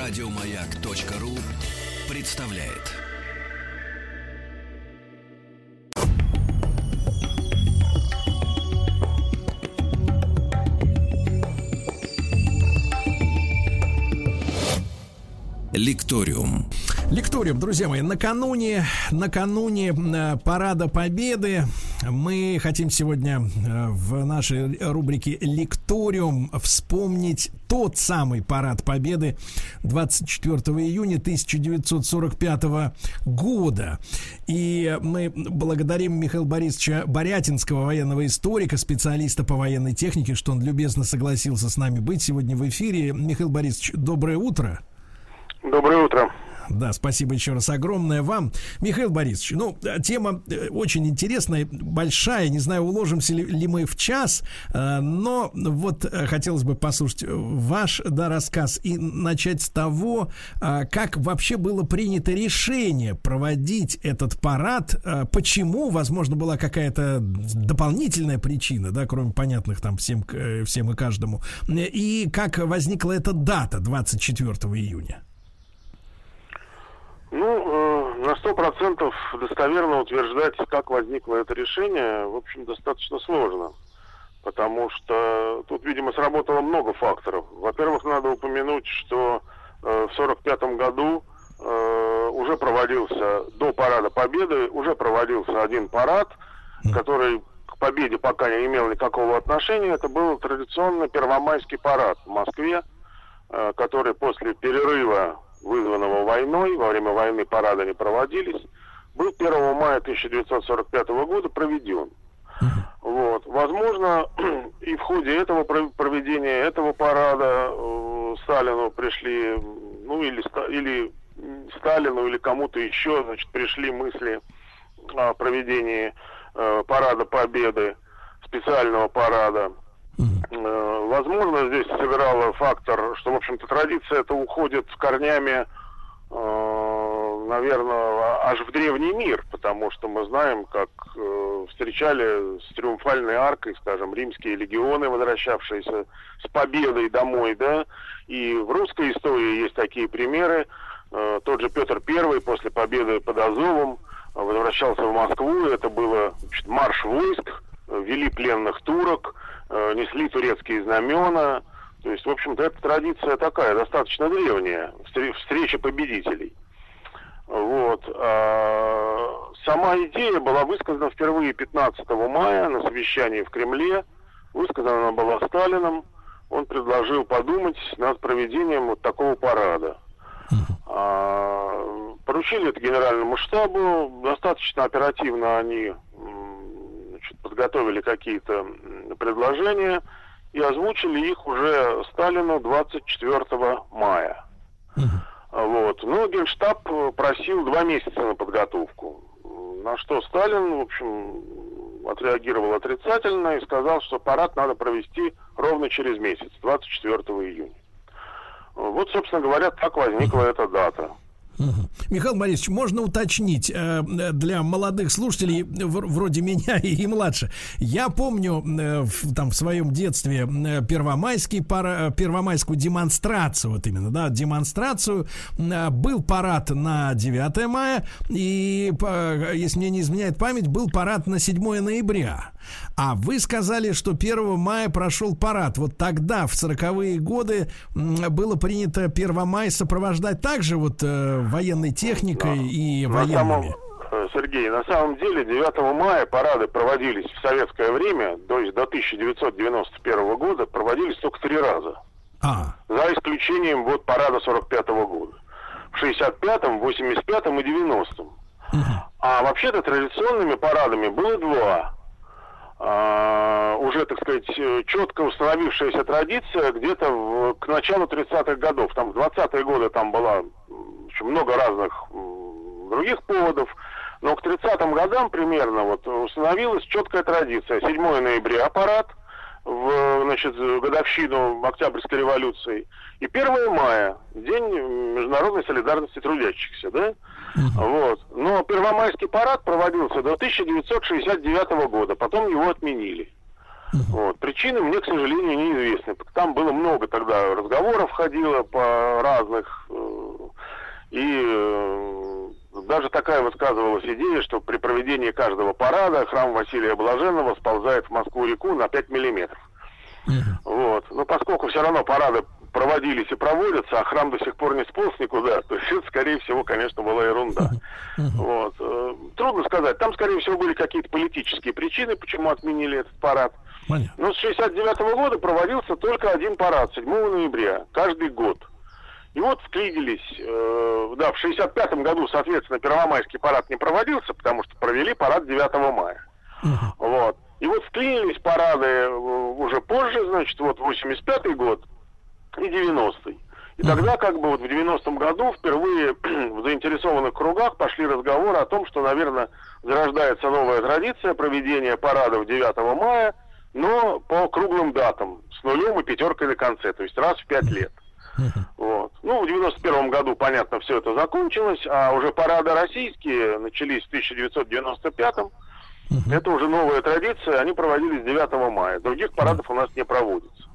Радиомаяк.ру представляет. Лекториум. Лекториум, друзья мои, накануне, накануне э, Парада Победы мы хотим сегодня э, в нашей рубрике Лекториум вспомнить тот самый Парад Победы 24 июня 1945 года. И мы благодарим Михаила Борисовича Борятинского, военного историка, специалиста по военной технике, что он любезно согласился с нами быть сегодня в эфире. Михаил Борисович, доброе утро. Доброе утро. Да, спасибо еще раз огромное вам. Михаил Борисович, ну, тема э, очень интересная, большая, не знаю, уложимся ли, мы в час, э, но вот э, хотелось бы послушать ваш, да, рассказ и начать с того, как вообще было принято решение проводить этот парад, почему, возможно, была какая-то дополнительная причина, да, кроме понятных там всем, всем и каждому, и как возникла эта дата 24 июня. Ну, э, на сто процентов достоверно утверждать, как возникло это решение, в общем, достаточно сложно. Потому что тут, видимо, сработало много факторов. Во-первых, надо упомянуть, что э, в сорок пятом году э, уже проводился, до Парада Победы, уже проводился один парад, который к победе пока не имел никакого отношения. Это был традиционный первомайский парад в Москве, э, который после перерыва вызванного войной, во время войны парады не проводились, был 1 мая 1945 года проведен. Вот. Возможно, и в ходе этого проведения этого парада э, Сталину пришли, ну или, или Сталину, или кому-то еще, значит, пришли мысли о проведении э, парада Победы, специального парада. Э, возможно, здесь сыграла фактор, что, в общем-то, традиция это уходит корнями, э, наверное, аж в древний мир, потому что мы знаем, как э, встречали с триумфальной аркой, скажем, римские легионы, возвращавшиеся с победой домой, да, и в русской истории есть такие примеры. Тот же Петр I после победы под Азовом возвращался в Москву, это было значит, марш войск, вели пленных турок, Э, несли турецкие знамена. То есть, в общем-то, эта традиция такая, достаточно древняя, встреча победителей. Вот. А сама идея была высказана впервые 15 мая на совещании в Кремле. Высказана она была Сталином. Он предложил подумать над проведением вот такого парада. А, поручили это генеральному штабу. Достаточно оперативно они подготовили какие-то предложения и озвучили их уже Сталину 24 мая. Вот. Ну, Генштаб просил два месяца на подготовку. На что Сталин, в общем, отреагировал отрицательно и сказал, что парад надо провести ровно через месяц, 24 июня. Вот, собственно говоря, так возникла эта дата. Михаил Борисович, можно уточнить э, для молодых слушателей, вроде меня и, младше. Я помню э, там в своем детстве э, первомайский пара, первомайскую демонстрацию, вот именно, да, демонстрацию. Был парад на 9 мая, и, если мне не изменяет память, был парад на 7 ноября. А вы сказали, что 1 мая прошел парад. Вот тогда, в 40-е годы, было принято 1 мая сопровождать также вот военной техникой да. и на военными? Самом, э, Сергей, на самом деле 9 мая парады проводились в советское время, то есть до 1991 года, проводились только три раза. А. За исключением вот парада 45 -го года. В 65-м, 85-м и 90-м. Угу. А вообще-то традиционными парадами было два. А, уже, так сказать, четко установившаяся традиция где-то к началу 30-х годов. Там в 20-е годы там была еще много разных других поводов. Но к 30-м годам примерно вот установилась четкая традиция. 7 ноября аппарат в значит, годовщину Октябрьской революции. И 1 мая, День международной солидарности трудящихся, да? Uh-huh. Вот. Но Первомайский парад проводился до 1969 года, потом его отменили. Вот. Причины мне, к сожалению, неизвестны. Там было много тогда разговоров ходило по разных. Э, и э, даже такая высказывалась идея, что при проведении каждого парада храм Василия Блаженного сползает в Москву-реку на 5 миллиметров. Вот. Но поскольку все равно парады проводились и проводятся, а храм до сих пор не сполз никуда, то это, скорее всего, конечно, была ерунда. Вот. Э, трудно сказать. Там, скорее всего, были какие-то политические причины, почему отменили этот парад. Но с 69 -го года проводился только один парад, 7 ноября, каждый год. И вот вклинились, э, да, в 65 году, соответственно, Первомайский парад не проводился, потому что провели парад 9 мая. Uh-huh. Вот. И вот вклинились парады э, уже позже, значит, вот 85 год и 90-й. И тогда, как бы вот в 90-м году впервые в заинтересованных кругах пошли разговоры о том, что, наверное, зарождается новая традиция проведения парадов 9 мая, но по круглым датам, с нулем и пятеркой на конце, то есть раз в пять лет. Вот. Ну, в 91 году, понятно, все это закончилось, а уже парады российские начались в 1995 Это уже новая традиция, они проводились 9 мая. Других парадов у нас не проводится.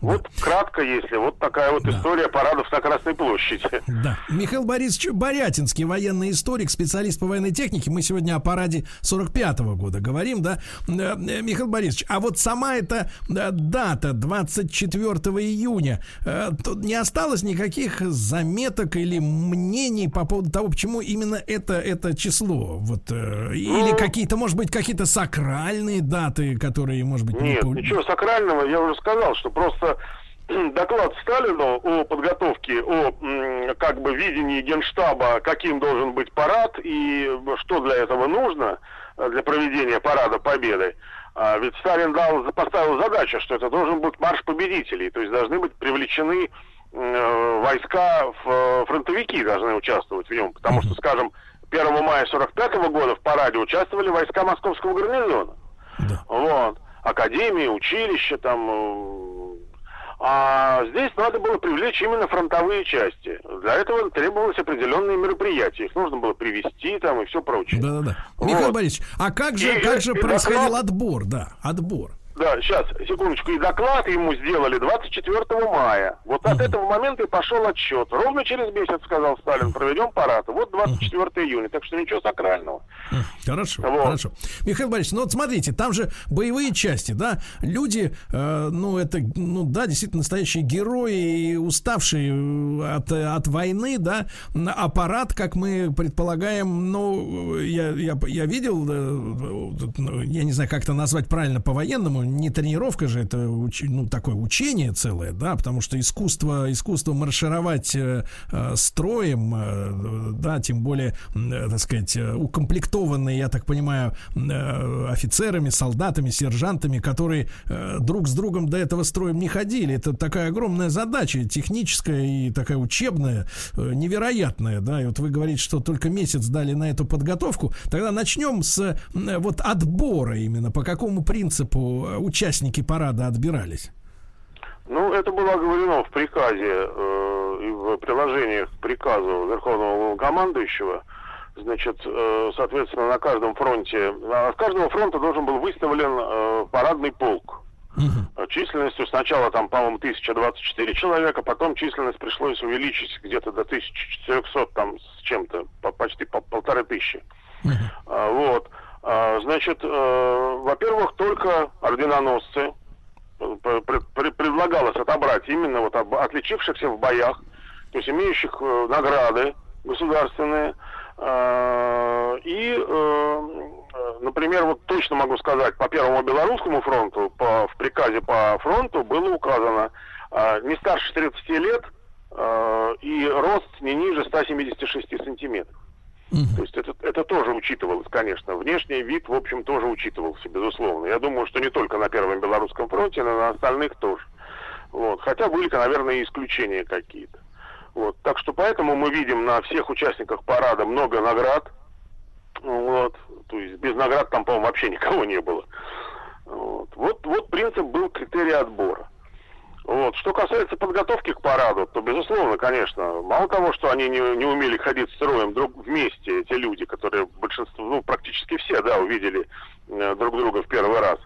Вот кратко, если вот такая вот да. история парадов на Красной площади. Да. Михаил Борисович Борятинский, военный историк, специалист по военной технике. Мы сегодня о параде 45-го года говорим, да. Э, э, Михаил Борисович, а вот сама эта э, дата 24 июня, тут не осталось никаких заметок или мнений по поводу того, почему именно это, это число? Вот, или ну, какие-то, может быть, какие-то сакральные даты, которые, может быть, Нет, не... ничего сакрального, я уже сказал, что просто доклад Сталину о подготовке, о как бы видении Генштаба, каким должен быть парад и что для этого нужно э, для проведения парада Победы. А ведь Сталин дал, поставил задачу, что это должен быть марш победителей, то есть должны быть привлечены э, войска, в, фронтовики должны участвовать в нем, потому что, скажем, 1 мая 45 года в параде участвовали войска московского гарнизона. Да. Вот. Академии, училища, там, э, а здесь надо было привлечь именно фронтовые части. Для этого требовалось определенные мероприятия. Их нужно было привести там и все прочее. Да-да-да. Вот. Михаил Борисович, а как же, и, как же происходил доклад... отбор? Да, отбор. Да, сейчас, секундочку. И доклад ему сделали 24 мая. Вот от этого момента и пошел отсчет. Ровно через месяц, сказал Сталин, проведем парад. Вот 24 июня. Так что ничего сакрального. Хорошо, вот. хорошо. Михаил Борисович, ну вот смотрите, там же боевые части, да? Люди, э, ну это, ну да, действительно настоящие герои, уставшие э, от, от войны, да? Аппарат, как мы предполагаем, ну, я, я, я видел, э, ну, я не знаю, как это назвать правильно по-военному, не тренировка же, это уч, ну, такое учение целое, да, потому что искусство, искусство маршировать э, э, строем, э, да, тем более, э, так сказать, э, укомплектованные, я так понимаю, э, офицерами, солдатами, сержантами, которые э, друг с другом до этого строем не ходили. Это такая огромная задача, техническая и такая учебная, э, невероятная, да, и вот вы говорите, что только месяц дали на эту подготовку, тогда начнем с э, вот отбора именно, по какому принципу участники парада отбирались? Ну, это было оговорено в приказе э, и в приложениях к приказу Верховного командующего. Значит, э, соответственно, на каждом фронте, с каждого фронта должен был выставлен э, парадный полк. Угу. Численностью сначала там, по-моему, 1024 человека, потом численность пришлось увеличить где-то до 1400 там с чем-то, по, почти по полторы тысячи. Угу. Вот. А, значит, э, во-первых, только орденоносцы э, предлагалось отобрать именно вот отличившихся в боях, то есть имеющих э, награды государственные. А, и, например, вот точно могу сказать, по Первому Белорусскому фронту, по, в приказе по фронту было указано а, не старше 30 лет и рост не ниже 176 сантиметров. Угу. То есть это, это тоже учитывалось, конечно. Внешний вид, в общем, тоже учитывался, безусловно. Я думаю, что не только на Первом Белорусском фронте, но и на остальных тоже. Вот. Хотя были, наверное, и исключения какие-то. Вот. Так что поэтому мы видим на всех участниках парада много наград. Вот. То есть без наград там, по-моему, вообще никого не было. Вот. Вот, вот принцип был критерий отбора. Вот. Что касается подготовки к параду, то, безусловно, конечно, мало того, что они не, не умели ходить строем друг вместе, эти люди, которые большинство, ну, практически все, да, увидели э, друг друга в первый раз,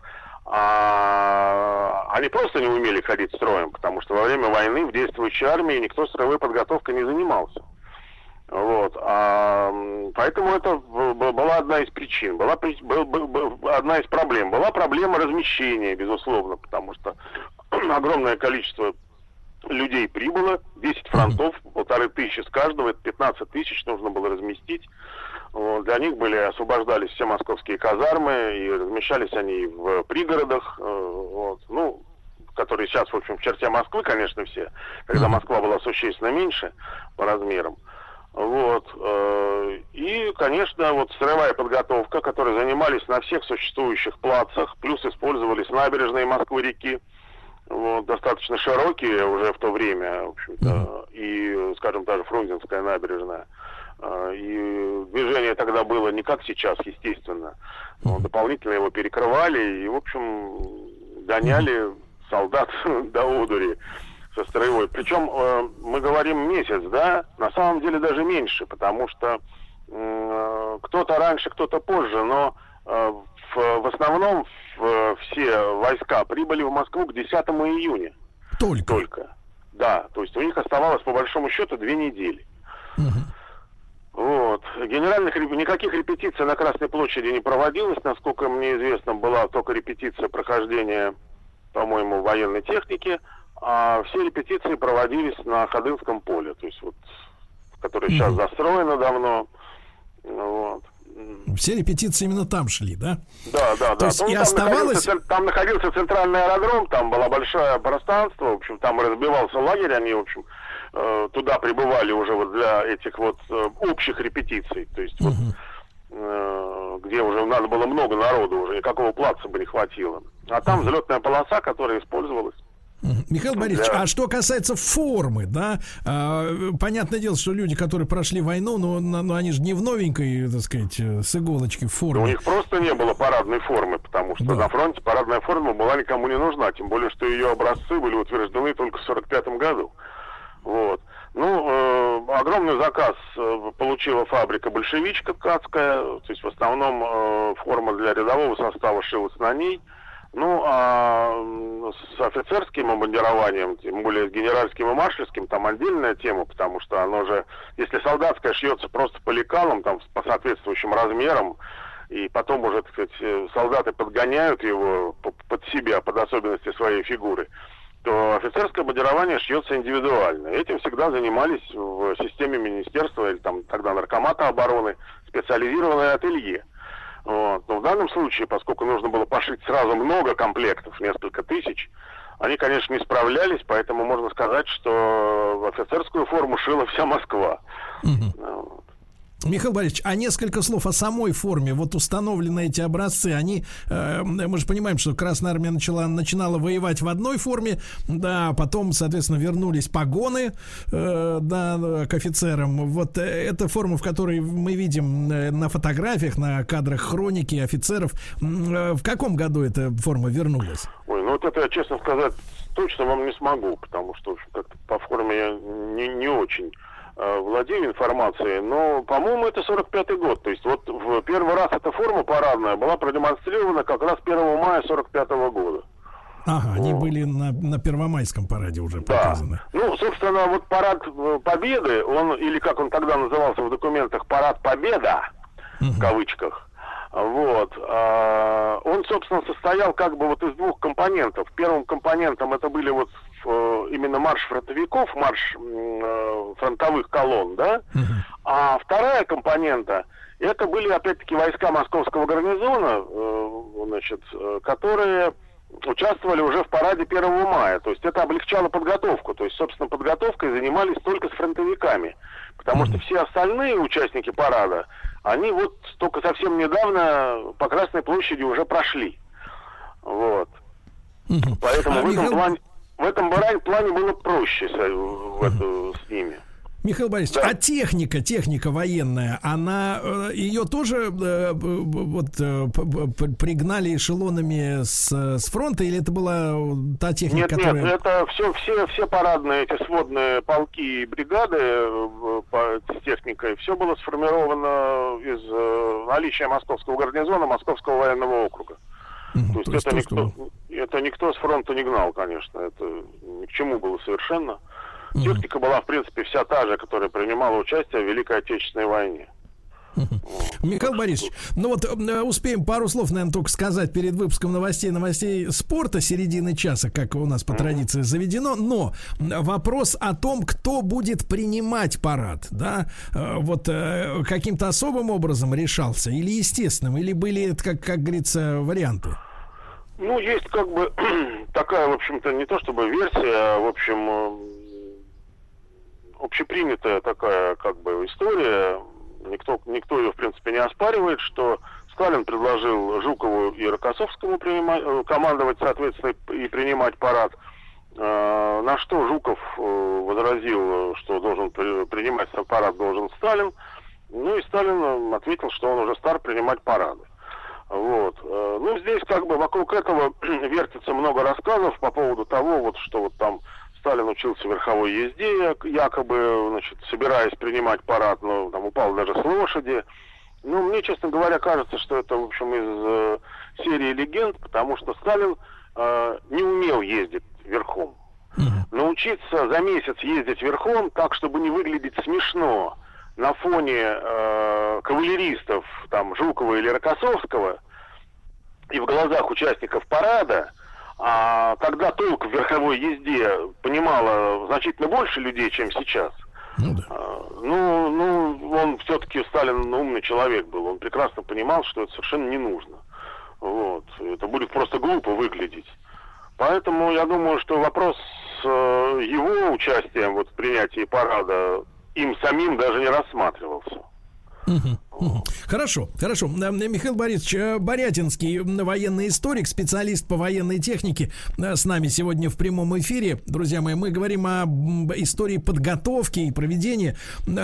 а они просто не умели ходить строем, потому что во время войны в действующей армии никто строевой подготовкой не занимался. Вот. А, поэтому это была одна из причин, была был, был, был, одна из проблем. Была проблема размещения, безусловно, потому что огромное количество людей прибыло, 10 фронтов, полторы тысячи с каждого, это 15 тысяч нужно было разместить. Вот, для них были освобождались все московские казармы, и размещались они в пригородах, э, вот, ну, которые сейчас, в общем, в черте Москвы, конечно, все, когда Москва была существенно меньше по размерам. Вот. Э, и, конечно, вот строевая подготовка, которой занимались на всех существующих плацах, плюс использовались набережные Москвы-реки, вот, достаточно широкие уже в то время, в общем-то, mm-hmm. и, скажем, даже Фрунзенская набережная. Э, и движение тогда было не как сейчас, естественно. Но дополнительно его перекрывали и, в общем, гоняли солдат до одури со строевой. Причем э, мы говорим месяц, да, на самом деле даже меньше, потому что э, кто-то раньше, кто-то позже, но э, в, в основном все войска прибыли в Москву к 10 июня. Только? Только. Да, то есть у них оставалось по большому счету две недели. Угу. Вот. Генеральных никаких репетиций на Красной площади не проводилось, насколько мне известно, была только репетиция прохождения, по-моему, военной техники а все репетиции проводились на Ходынском поле, то есть вот, которое mm-hmm. сейчас застроено давно. Вот. Все репетиции именно там шли, да? Да, да, То да. Есть ну, и там оставалось... Находился, там находился центральный аэродром, там было большое пространство, в общем, там разбивался лагерь, они, в общем, э, туда прибывали уже вот для этих вот э, общих репетиций, то есть угу. вот э, где уже надо было много народу, уже никакого плаца бы не хватило. А там взлетная полоса, которая использовалась. Михаил Борисович, да. а что касается формы, да, а, понятное дело, что люди, которые прошли войну, но, но, но они же не в новенькой, так сказать, э, с иголочки форме. у них просто не было парадной формы, потому что да. на фронте парадная форма была никому не нужна, тем более, что ее образцы были утверждены только в 45 году. Вот. Ну, э, огромный заказ э, получила фабрика «Большевичка» ткацкая, то есть в основном э, форма для рядового состава шилась на ней – ну, а с офицерским обмундированием, тем более с генеральским и маршальским, там отдельная тема, потому что оно же, если солдатское шьется просто по лекалам, там, по соответствующим размерам, и потом уже, так сказать, солдаты подгоняют его под себя, под особенности своей фигуры, то офицерское бандирование шьется индивидуально. Этим всегда занимались в системе министерства или там тогда наркомата обороны специализированное ателье. Вот. Но в данном случае, поскольку нужно было пошить сразу много комплектов, несколько тысяч, они, конечно, не справлялись, поэтому можно сказать, что офицерскую форму шила вся Москва. Угу. Вот. Михаил Борисович, а несколько слов о самой форме. Вот установлены эти образцы, они, э, мы же понимаем, что Красная Армия начала, начинала воевать в одной форме, да, потом, соответственно, вернулись погоны, э, да, к офицерам. Вот э, эта форма, в которой мы видим э, на фотографиях, на кадрах хроники офицеров, э, в каком году эта форма вернулась? Ой, ну вот это я, честно сказать, точно вам не смогу, потому что, как-то по форме я не, не очень владею информацией, но, по-моему, это 45-й год. То есть вот в первый раз эта форма парадная была продемонстрирована как раз 1 мая 45-го года. Ага, вот. они были на, на Первомайском параде уже да. показаны. Ну, собственно, вот парад э, Победы, он, или как он тогда назывался в документах, парад Победа, угу. в кавычках, вот. А, он, собственно, состоял как бы вот из двух компонентов. Первым компонентом это были вот э, именно марш фронтовиков, марш э, фронтовых колонн, да. А вторая компонента это были опять-таки войска московского гарнизона, э, значит, которые участвовали уже в параде 1 мая. То есть это облегчало подготовку. То есть, собственно, подготовкой занимались только с фронтовиками. Потому что все остальные участники парада, они вот только совсем недавно по Красной площади уже прошли. Вот. Поэтому а в, этом плане, в этом плане было проще с, в эту, с ними. Михаил Борисович, да. а техника, техника военная, она э, ее тоже э, вот э, пригнали эшелонами с, с фронта, или это была та техника, нет, которая... Нет, это все, все, все парадные эти сводные полки и бригады с техникой, все было сформировано из наличия московского гарнизона, Московского военного округа. то, есть, то есть это, никто, это никто с фронта не гнал, конечно. Это ни к чему было совершенно. Техника была, в принципе, вся та же, которая принимала участие в Великой Отечественной войне. Михаил Борисович, ну вот э, успеем пару слов, наверное, только сказать перед выпуском новостей, новостей спорта середины часа, как у нас по традиции заведено, но вопрос о том, кто будет принимать парад, да, э, вот э, каким-то особым образом решался или естественным, или были, как, как говорится, варианты? Ну, есть как бы такая, в общем-то, не то чтобы версия, а, в общем, общепринятая такая, как бы, история, никто, никто ее, в принципе, не оспаривает, что Сталин предложил Жукову и Рокоссовскому принимать, э, командовать, соответственно, и принимать парад. Э, на что Жуков э, возразил, что должен принимать парад должен Сталин. Ну и Сталин ответил, что он уже стар принимать парады. Вот. Ну, здесь как бы вокруг этого вертится много рассказов по поводу того, вот, что вот там Сталин учился верховой езде, якобы, значит, собираясь принимать парад, но там упал даже с лошади. Ну, мне, честно говоря, кажется, что это, в общем, из э, серии легенд, потому что Сталин э, не умел ездить верхом. Научиться за месяц ездить верхом так, чтобы не выглядеть смешно на фоне э, кавалеристов, там, Жукова или Рокоссовского, и в глазах участников парада – а тогда толк в верховой езде понимало значительно больше людей, чем сейчас. Ну, да. а, ну, ну, он все-таки Сталин умный человек был. Он прекрасно понимал, что это совершенно не нужно. Вот. Это будет просто глупо выглядеть. Поэтому я думаю, что вопрос с э, его участием вот, в принятии парада им самим даже не рассматривался. Хорошо, хорошо. Э, Михаил Борисович э, Борятинский, военный историк, специалист по военной технике, э, с нами сегодня в прямом эфире. Друзья мои, мы говорим о истории подготовки и проведения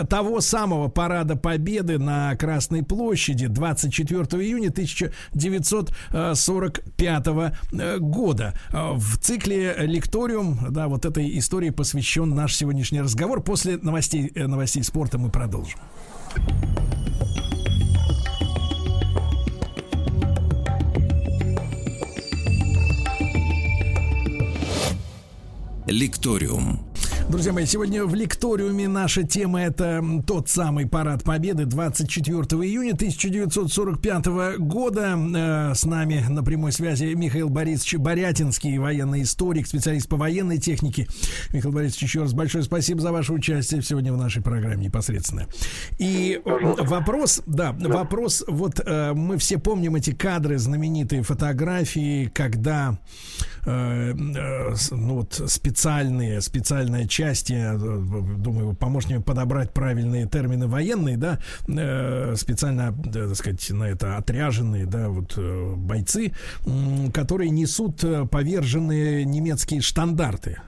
того самого парада Победы на Красной площади 24 июня 1945 года. В цикле «Лекториум», да, вот этой истории посвящен наш сегодняшний разговор. После новостей, новостей спорта мы продолжим. Лекториум. Друзья мои, сегодня в лекториуме наша тема это тот самый парад Победы 24 июня 1945 года. Э, с нами на прямой связи Михаил Борисович Борятинский, военный историк, специалист по военной технике. Михаил Борисович, еще раз большое спасибо за ваше участие сегодня в нашей программе непосредственно. И вопрос, да, вопрос, вот э, мы все помним эти кадры, знаменитые фотографии, когда э, ну вот специальные, специальная часть части, э, думаю, поможешь мне подобрать правильные термины военные, да, э, специально, так сказать, на это отряженные, да, вот э, бойцы, которые несут поверженные немецкие штандарты.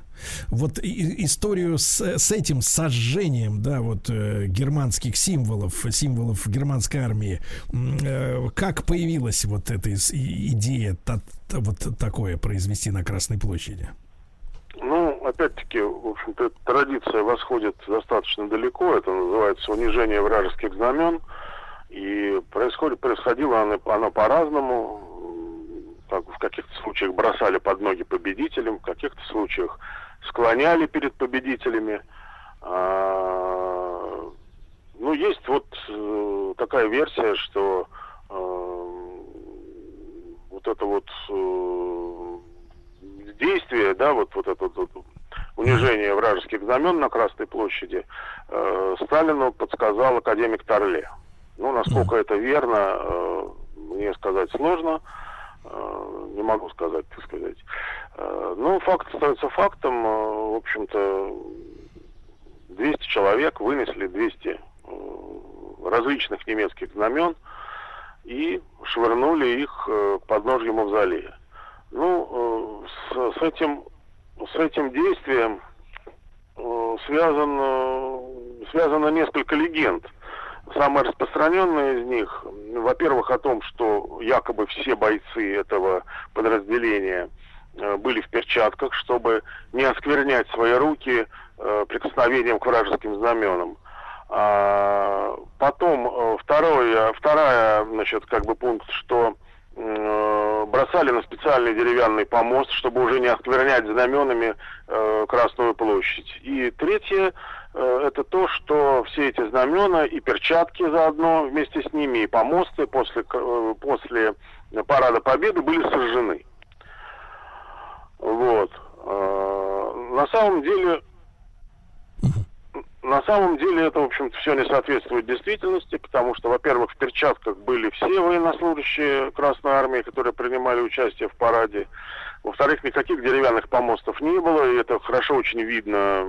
Вот и, историю с, с этим сожжением, да, вот э, германских символов, символов германской армии, э, как появилась вот эта идея, та, та, вот такое произвести на Красной площади? Ну, опять-таки, в общем-то, традиция восходит достаточно далеко. Это называется унижение вражеских знамен. И происходит, происходило оно, оно по-разному. В каких-то случаях бросали под ноги победителям, в каких-то случаях склоняли перед победителями. А, ну, есть вот э, такая версия, что э, вот это вот э, действие, да, вот, вот это вот, унижение вражеских знамен на Красной площади, Сталину подсказал академик Торле. Ну, насколько это верно, мне сказать сложно, не могу сказать, так сказать. Э, ну, факт остается фактом, э, в общем-то, 200 человек вынесли 200 э, различных немецких знамен и швырнули их э, под ножью мавзолея. Ну, э, с, с этим с этим действием э, связано, связано несколько легенд. Самая распространенная из них, во-первых, о том, что якобы все бойцы этого подразделения э, были в перчатках, чтобы не осквернять свои руки прикосновением к вражеским знаменам. А потом второе, вторая, значит, как бы пункт, что э, бросали на специальный деревянный помост, чтобы уже не осквернять знаменами э, Красную площадь. И третье, э, это то, что все эти знамена и перчатки заодно вместе с ними, и помосты после, э, после Парада Победы были сожжены. Вот. Э, на самом деле на самом деле это, в общем-то, все не соответствует действительности, потому что, во-первых, в перчатках были все военнослужащие Красной Армии, которые принимали участие в параде. Во-вторых, никаких деревянных помостов не было, и это хорошо очень видно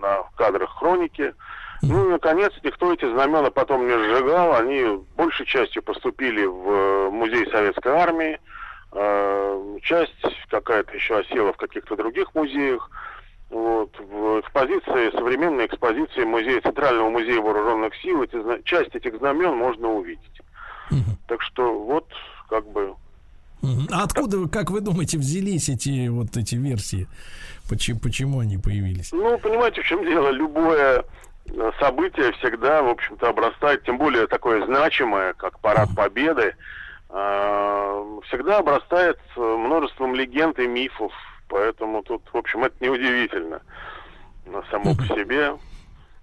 на кадрах хроники. Ну и, наконец, никто эти знамена потом не сжигал. Они большей частью поступили в музей Советской Армии. Э, часть какая-то еще осела в каких-то других музеях. Вот, в экспозиции, современной экспозиции музея, Центрального музея вооруженных сил, эти, часть этих знамен можно увидеть. Угу. Так что вот, как бы... А откуда, как вы думаете, взялись эти вот эти версии? Почему, почему они появились? Ну, понимаете, в чем дело? Любое э, событие всегда, в общем-то, обрастает, тем более такое значимое, как Парад Победы, э, всегда обрастает множеством легенд и мифов, Поэтому тут, в общем, это неудивительно само по себе.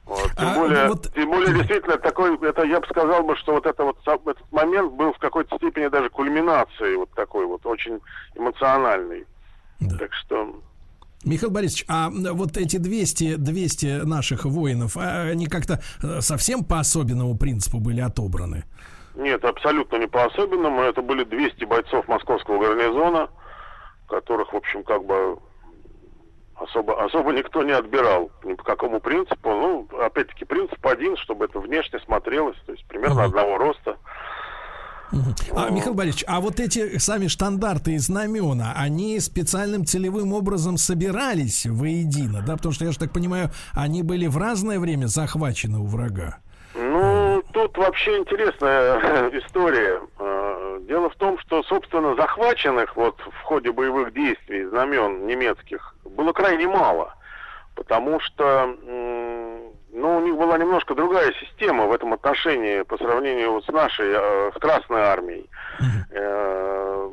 Вот. Тем, а, более, вот... тем более, действительно, такой, это я бы сказал бы, что вот это вот этот момент был в какой-то степени даже кульминацией вот такой вот очень эмоциональный. Да. Так что Михаил Борисович, а вот эти 200, 200 наших воинов, а они как-то э, совсем по особенному принципу были отобраны? Нет, абсолютно не по особенному. Это были 200 бойцов московского гарнизона, которых, в общем, как бы особо, особо никто не отбирал. Ни по какому принципу. Ну, опять-таки, принцип один, чтобы это внешне смотрелось, то есть примерно uh-huh. одного роста. А, Михаил Борисович, а вот эти сами штандарты и знамена, они специальным целевым образом собирались воедино, да? Потому что, я же так понимаю, они были в разное время захвачены у врага. Тут вообще интересная история. Дело в том, что, собственно, захваченных вот в ходе боевых действий знамен немецких было крайне мало, потому что ну, у них была немножко другая система в этом отношении по сравнению вот с нашей, э, с Красной армией, э,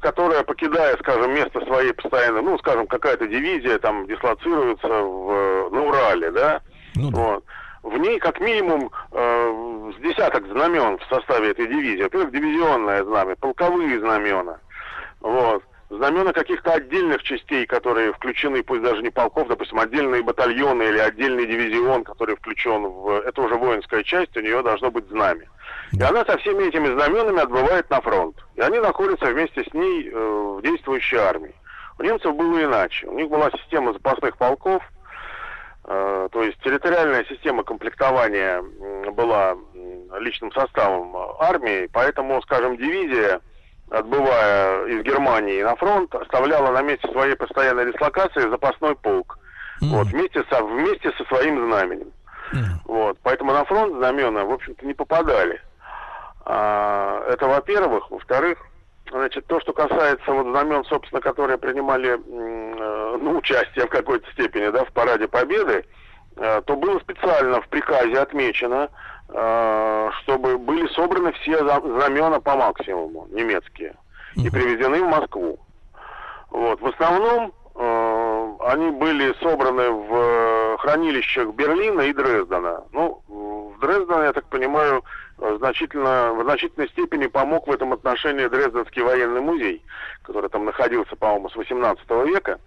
которая, покидая, скажем, место своей постоянно, ну, скажем, какая-то дивизия там дислоцируется в, на Урале, да, ну, да. Вот в ней как минимум э, с десяток знамен в составе этой дивизии. Во-первых, дивизионное знамя, полковые знамена. Вот. Знамена каких-то отдельных частей, которые включены, пусть даже не полков, допустим, отдельные батальоны или отдельный дивизион, который включен в... Это уже воинская часть, у нее должно быть знамя. И она со всеми этими знаменами отбывает на фронт. И они находятся вместе с ней э, в действующей армии. У немцев было иначе. У них была система запасных полков, то есть территориальная система комплектования была личным составом армии, поэтому, скажем, дивизия, отбывая из Германии на фронт, оставляла на месте своей постоянной дислокации запасной полк. Mm. Вот, вместе, со, вместе со своим знаменем. Mm. Вот, поэтому на фронт знамена, в общем-то, не попадали. А, это во-первых. Во-вторых, Значит, то, что касается вот знамен, собственно, которые принимали э, ну, участие в какой-то степени да, в параде Победы, э, то было специально в приказе отмечено, э, чтобы были собраны все знамена по максимуму, немецкие, и привезены в Москву. Вот. В основном э, они были собраны в хранилищах Берлина и Дрездена. Ну, в Дрездене, я так понимаю, значительно, в значительной степени помог в этом отношении Дрезденский военный музей, который там находился, по-моему, с 18 века.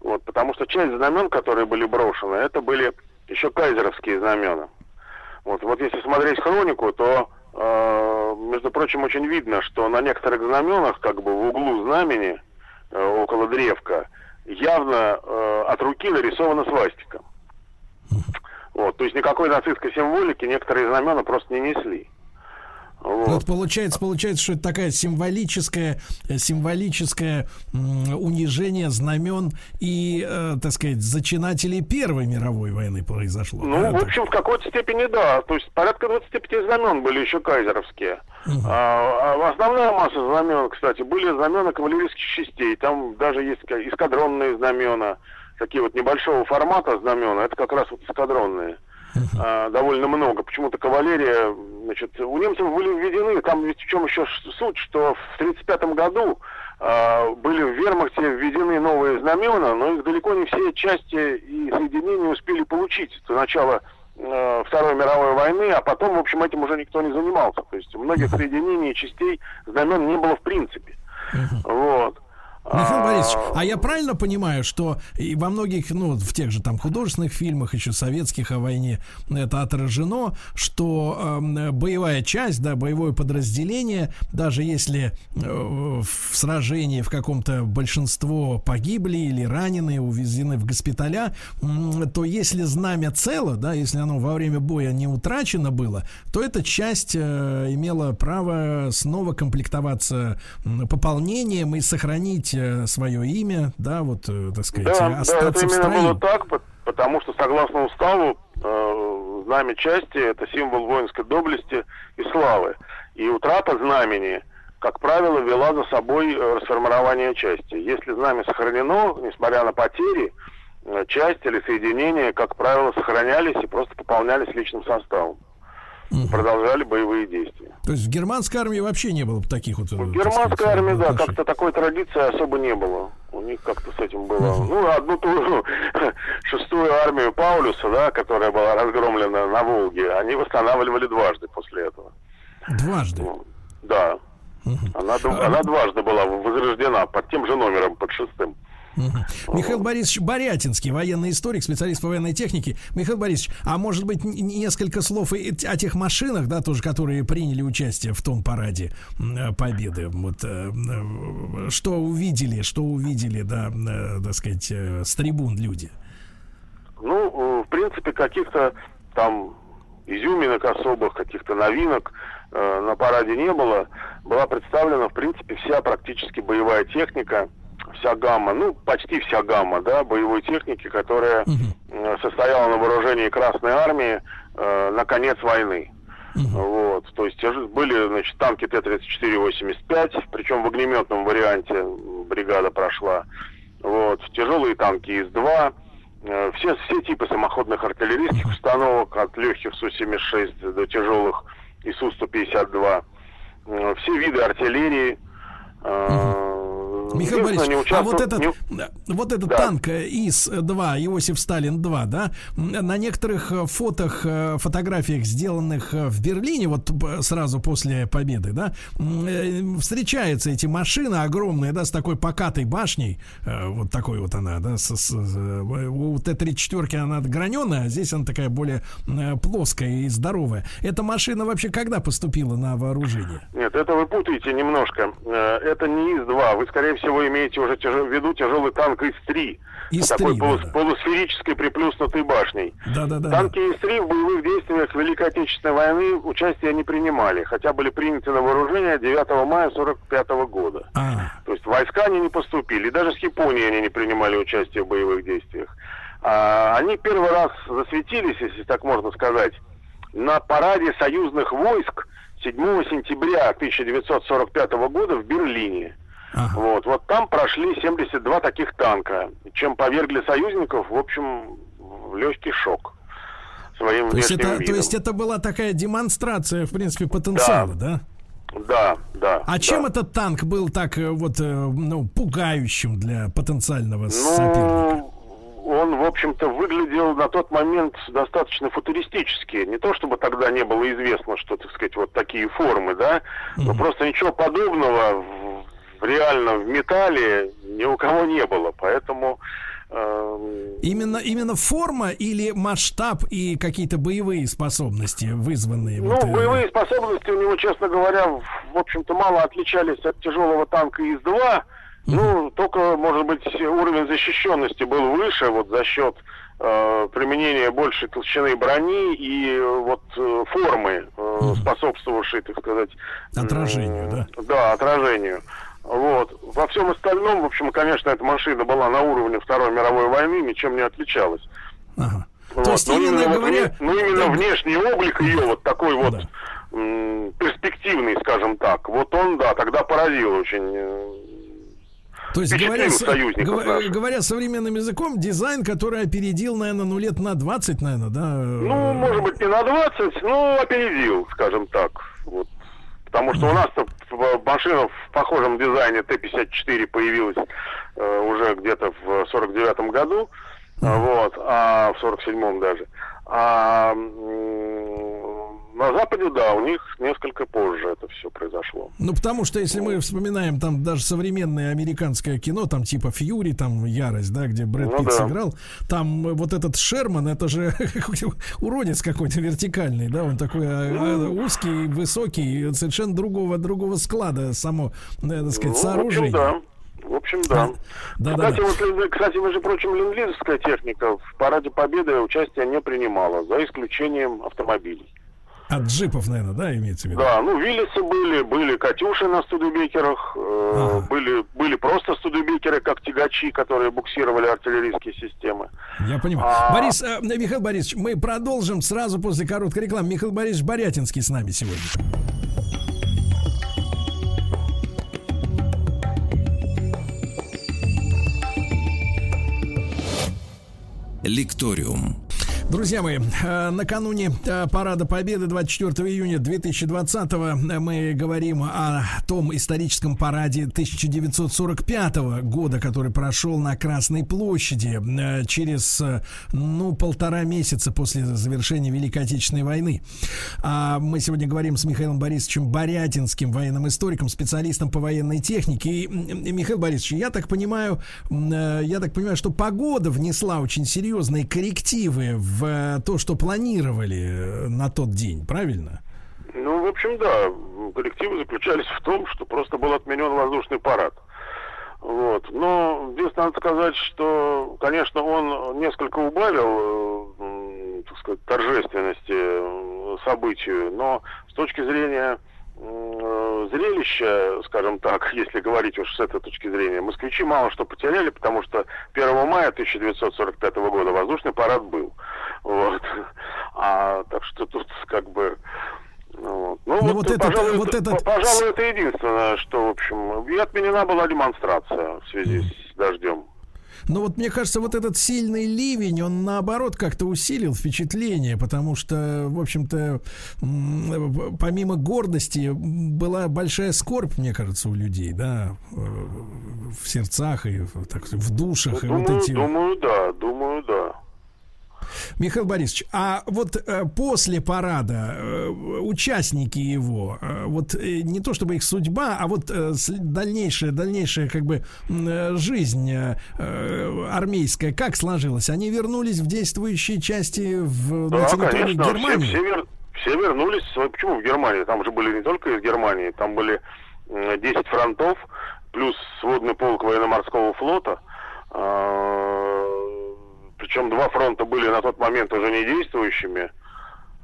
Вот, потому что часть знамен, которые были брошены, это были еще кайзеровские знамена. Вот, вот если смотреть хронику, то, э, между прочим, очень видно, что на некоторых знаменах, как бы в углу знамени, э, около древка, явно э, от руки нарисована свастика. Вот, то есть никакой нацистской символики некоторые знамена просто не несли. Вот. вот получается, получается, что это такая символическая, э, символическое унижение знамен и, э, так сказать, зачинателей Первой мировой войны произошло. Ну, да, в общем, в какой-то степени да. То есть порядка 25 знамен были еще кайзеровские. Угу. А, а основная масса знамен, кстати, были знамена кавалерийских частей. Там даже есть эскадронные знамена такие вот небольшого формата знамена, это как раз вот эскадронные. uh-huh. довольно много. Почему-то кавалерия, значит, у немцев были введены, там ведь в чем еще суть, что в 1935 году э, были в вермахте введены новые знамена, но их далеко не все части и соединения успели получить. Это начало э, Второй мировой войны, а потом, в общем, этим уже никто не занимался. То есть многих соединений и частей знамен не было в принципе. Uh-huh. Вот. Михаил а, Борисович, а я правильно понимаю, что и во многих, ну, в тех же там художественных фильмах, еще советских о войне, это отражено, что э, боевая часть, да, боевое подразделение, даже если э, в сражении в каком-то большинство погибли или ранены, увезены в госпиталя, э, то если знамя цело, да, если оно во время боя не утрачено было, то эта часть э, имела право снова комплектоваться пополнением и сохранить Э, свое имя, да, вот, э, так сказать, да, остаться да, это именно было так, потому что согласно уставу э, знамя части это символ воинской доблести и славы. И утрата знамени, как правило, вела за собой расформирование части. Если знамя сохранено, несмотря на потери, часть или соединения, как правило, сохранялись и просто пополнялись личным составом угу. продолжали боевые действия. То есть в германской армии вообще не было таких вот... В германской сказать, армии, да, как-то такой традиции особо не было. У них как-то с этим было. Угу. Ну, одну ту ну, шестую армию Паулюса, да, которая была разгромлена на Волге, они восстанавливали дважды после этого. Дважды? Ну, да. Угу. Она, а... она дважды была возрождена под тем же номером, под шестым. Михаил Борисович Борятинский, военный историк, специалист по военной технике. Михаил Борисович, а может быть несколько слов о тех машинах, да, тоже, которые приняли участие в том параде Победы. Вот э, э, что увидели, что увидели, да, э, так сказать, с трибун люди? Ну, в принципе, каких-то там изюминок особых, каких-то новинок э, на параде не было. Была представлена, в принципе, вся практически боевая техника – вся гамма, ну, почти вся гамма, да, боевой техники, которая угу. состояла на вооружении Красной Армии э, на конец войны. Угу. Вот, то есть были, значит, танки Т-34-85, причем в огнеметном варианте бригада прошла. Вот, тяжелые танки ИС-2, э, все, все типы самоходных артиллерийских установок, от легких Су-76 до тяжелых ИСУ-152, э, все виды артиллерии, э, Михаил Борисович, а вот этот, не... вот этот да. танк ИС-2, Иосиф Сталин-2, да, на некоторых э, фотох, э, фотографиях, сделанных э, в Берлине, вот сразу после победы, да, встречаются эти машины огромные, да, с такой покатой башней, вот такой вот она, да, с, с, у Т-34 она граненая, а здесь она такая более плоская и здоровая. Эта машина вообще когда поступила на вооружение? Нет, это вы путаете немножко. Это не ИС-2, вы, скорее всего, имеете уже тяж... в виду тяжелый танк ИС-3. ИС-3, такой полус... да. полусферической приплюснутой башней. Да, да, да. Танки ИС-3 в боевых действиях Великой Отечественной войны участия не принимали, хотя были приняты на вооружение 9 мая 1945 года. А. То есть войска они не поступили, даже с Японией они не принимали участие в боевых действиях. А, они первый раз засветились, если так можно сказать, на параде союзных войск 7 сентября 1945 года в Берлине. Ага. Вот, вот там прошли 72 таких танка, чем повергли союзников, в общем, в легкий шок своим то есть, это, видом. то есть это была такая демонстрация, в принципе, потенциала, да? Да, да. да а да. чем этот танк был так э, вот э, ну, пугающим для потенциального ну, соперника? Он, в общем-то, выглядел на тот момент достаточно футуристически. Не то, чтобы тогда не было известно, что, так сказать, вот такие формы, да, но mm просто ничего подобного реально в металле ни у кого не было, поэтому... Э, именно, именно форма или масштаб и какие-то боевые способности вызванные? Ну, вот, э, боевые способности у него, честно говоря, в общем-то, мало отличались от тяжелого танка ИС-2. Ну, только, может быть, уровень защищенности был выше, вот за счет э, применения большей толщины брони и вот э, формы, э, способствовавшей, так сказать... Отражению, э, да? Да, отражению. Вот. Во всем остальном, в общем, конечно, эта машина была на уровне Второй мировой войны, ничем не отличалась. Ага. Вот. То есть, но именно, именно, говоря... вот, ну, именно да. внешний облик ее, вот такой вот да. м, перспективный, скажем так, вот он, да, тогда поразил очень. Э, То есть, говоря, говоря, говоря современным языком, дизайн, который опередил, наверное, ну лет на 20, наверное, да? Ну, может быть, не на 20, но опередил, скажем так. Вот. Потому что у нас-то машина в похожем дизайне Т-54 появилась э, уже где-то в 49 году, mm. вот, а в 47-м даже. А на Западе, да, у них несколько позже это все произошло. Ну, потому что, если мы вспоминаем там даже современное американское кино, там типа Фьюри, там Ярость, да, где Брэд ну, Питт да. сыграл, там вот этот Шерман, это же уродец какой-то вертикальный, да, он такой а, ну, узкий, высокий, совершенно другого, другого склада само, э, так сказать, ну, сооружение. В общем, да. В общем, да. да кстати, да, да. вот, кстати, между прочим, ленд техника в параде Победы участие не принимала, за исключением автомобилей. От джипов, наверное, да, имеется в виду? Да, ну, Виллисы были, были Катюши на студебекерах, э, ага. были, были просто студебекеры, как тягачи, которые буксировали артиллерийские системы. Я понимаю. А... Борис, э, Михаил Борисович, мы продолжим сразу после короткой рекламы. Михаил Борисович Борятинский с нами сегодня. Лекториум. Друзья мои, э, накануне э, Парада Победы 24 июня 2020 мы говорим о том историческом параде 1945 года, который прошел на Красной площади э, через, ну, полтора месяца после завершения Великой Отечественной войны. А мы сегодня говорим с Михаилом Борисовичем Борятинским, военным историком, специалистом по военной технике. И, Михаил Борисович, я так понимаю, я так понимаю, что погода внесла очень серьезные коррективы в в то, что планировали э, на тот день, правильно? Ну, в общем, да. Коллективы заключались в том, что просто был отменен воздушный парад. Вот. Но здесь надо сказать, что, конечно, он несколько убавил, э, так сказать, торжественности э, событию, но с точки зрения зрелище, скажем так, если говорить уж с этой точки зрения, москвичи мало что потеряли, потому что 1 мая 1945 года воздушный парад был. Вот. А, так что тут как бы... Ну, вот. Ну, вот, вот, этот, пожалуй, вот этот... пожалуй, это единственное, что, в общем, и отменена была демонстрация в связи с дождем. Но вот мне кажется, вот этот сильный ливень, он наоборот как-то усилил впечатление, потому что, в общем-то, помимо гордости была большая скорбь, мне кажется, у людей, да, э, в сердцах и так, в душах. Ну, и думаю, вот эти... думаю, да, думаю, да. Михаил Борисович, а вот э, после парада э, участники его, э, вот не то чтобы их судьба, а вот дальнейшая, дальнейшая как бы жизнь армейская, как сложилась? Они вернулись в действующие части в, да, на территории конечно, Германии? Все, все, вер, все вернулись. Почему в Германии? Там же были не только из Германии, там были 10 фронтов, плюс сводный полк военно-морского флота. А, причем два фронта были на тот момент уже не действующими,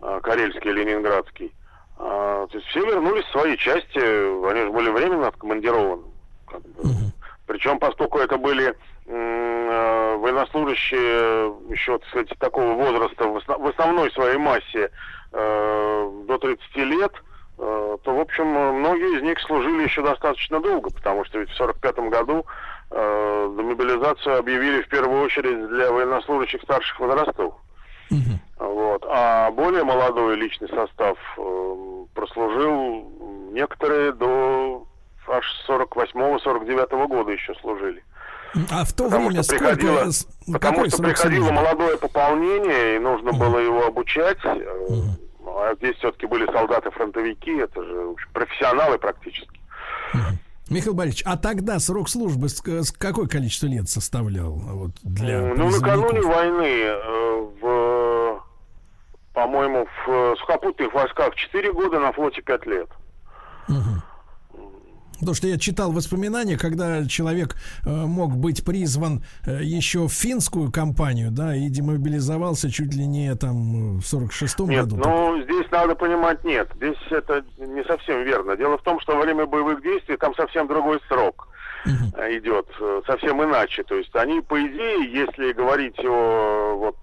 а, Карельский и Ленинградский. А, то есть все вернулись в свои части, они же были временно откомандированы. Как бы. Угу. Причем, поскольку это были э, военнослужащие еще, так сказать, такого возраста, в основной своей массе э, до 30 лет, э, то, в общем, многие из них служили еще достаточно долго, потому что ведь в 45 году мобилизацию объявили в первую очередь для военнослужащих старших возрастов. Угу. Вот. А более молодой личный состав э, прослужил некоторые до аж 48-49 года еще служили. А в то потому время что сколько? Приходило, потому что приходило служили? молодое пополнение, и нужно угу. было его обучать. Угу. А здесь все-таки были солдаты-фронтовики, это же общем, профессионалы практически. Угу. Михаил Борисович, а тогда срок службы с, с какое количество лет составлял вот, для Ну, накануне войны э, в, по-моему, в сухопутных войсках 4 года, на флоте 5 лет. Угу. Потому что я читал воспоминания, когда человек э, мог быть призван э, еще в финскую компанию, да, и демобилизовался чуть ли не там в 46-м нет, году. Ну, так... здесь надо понимать, нет, здесь это не совсем верно. Дело в том, что во время боевых действий там совсем другой срок идет, э, совсем иначе. То есть они, по идее, если говорить о вот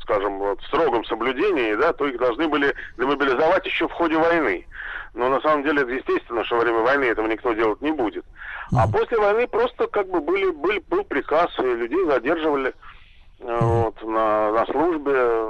скажем, вот, в строгом соблюдении, да, то их должны были демобилизовать еще в ходе войны. Но на самом деле это естественно, что во время войны этого никто делать не будет. А после войны просто как бы были, были, был приказ, и людей задерживали э, вот, на, на службе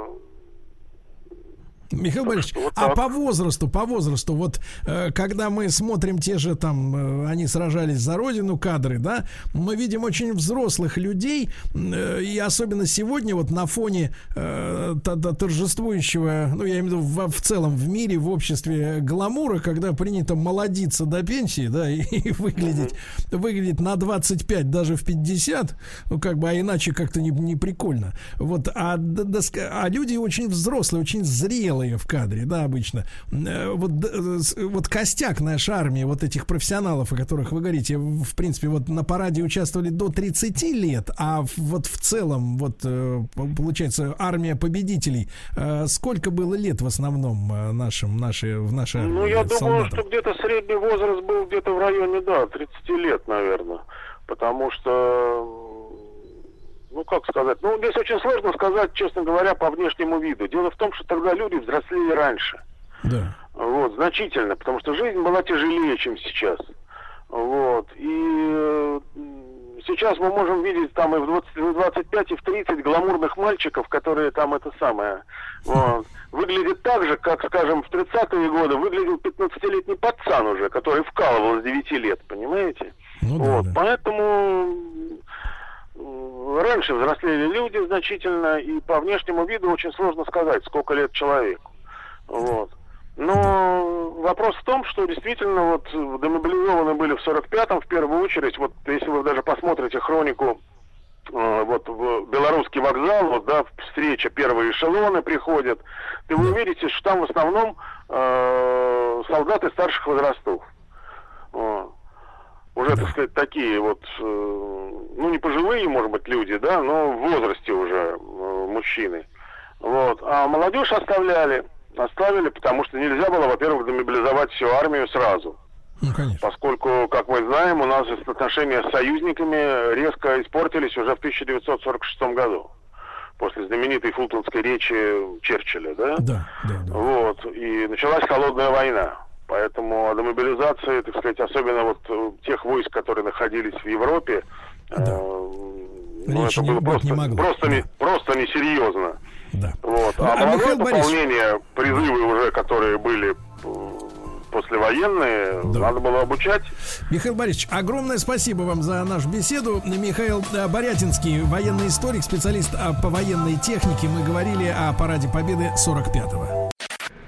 Михаил Борисович, вот а по возрасту, по возрасту, вот э, когда мы смотрим те же там, э, они сражались за родину кадры, да, мы видим очень взрослых людей, э, и особенно сегодня вот на фоне э, торжествующего, ну я имею в виду в, в целом в мире, в обществе гламура, когда принято молодиться до пенсии, да, и, и выглядеть, выглядеть на 25, даже в 50, ну как бы, а иначе как-то не, не прикольно. Вот, а, да, а люди очень взрослые, очень зрелые, белые в кадре, да, обычно. Э, вот, э, вот костяк нашей армии, вот этих профессионалов, о которых вы говорите, в принципе, вот на параде участвовали до 30 лет, а вот в целом, вот э, получается, армия победителей, сколько было лет в основном нашим, нашей, в нашей армии? Ну, я думаю, что где-то средний возраст был где-то в районе, да, 30 лет, наверное. Потому что ну как сказать, ну здесь очень сложно сказать, честно говоря, по внешнему виду. Дело в том, что тогда люди взрослели раньше. Да. Вот, значительно, потому что жизнь была тяжелее, чем сейчас. Вот. И сейчас мы можем видеть там и в, 20, в 25, и в 30 гламурных мальчиков, которые там это самое вот, выглядят так же, как, скажем, в 30-е годы выглядел 15-летний пацан уже, который вкалывал с 9 лет, понимаете? Ну, вот. да. Поэтому раньше взрослели люди значительно, и по внешнему виду очень сложно сказать, сколько лет человеку. Вот. Но вопрос в том, что действительно вот демобилизованы были в 45-м в первую очередь. Вот если вы даже посмотрите хронику э, вот в белорусский вокзал, вот, да, встреча, первые эшелоны приходят, ты вы увидите, что там в основном э, солдаты старших возрастов. Вот уже, так сказать, такие вот, э, ну, не пожилые, может быть, люди, да, но в возрасте уже э, мужчины. Вот. А молодежь оставляли, оставили, потому что нельзя было, во-первых, демобилизовать всю армию сразу. Ну, конечно. Поскольку, как мы знаем, у нас отношения с союзниками резко испортились уже в 1946 году. После знаменитой фултонской речи Черчилля, да? Да, да, да. Вот. И началась холодная война. Поэтому о демобилизации, так сказать, особенно вот э, тех войск, которые находились в Европе, да. э, ну, это было просто, не могло. просто, да. не, просто несерьезно. Да. Вот. А, а молодое пополнение, Борисович... призывы уже, которые были э, послевоенные, да. надо было обучать. Михаил Борисович, огромное спасибо вам за нашу беседу. Михаил э, Борятинский, военный историк, специалист по военной технике. Мы говорили о параде Победы 45-го.